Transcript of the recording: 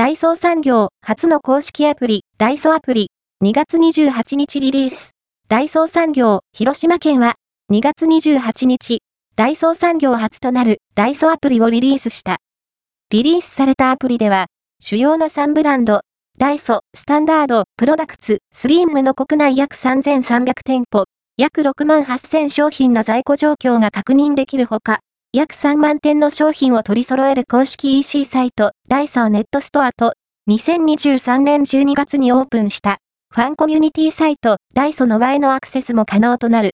ダイソー産業初の公式アプリ、ダイソーアプリ、2月28日リリース。ダイソー産業、広島県は、2月28日、ダイソー産業初となるダイソーアプリをリリースした。リリースされたアプリでは、主要な3ブランド、ダイソ、スタンダード、プロダクツ、スリームの国内約3300店舗、約6万8000商品の在庫状況が確認できるほか、約3万点の商品を取り揃える公式 EC サイト、ダイソーネットストアと、2023年12月にオープンした、ファンコミュニティサイト、ダイソーの前のアクセスも可能となる。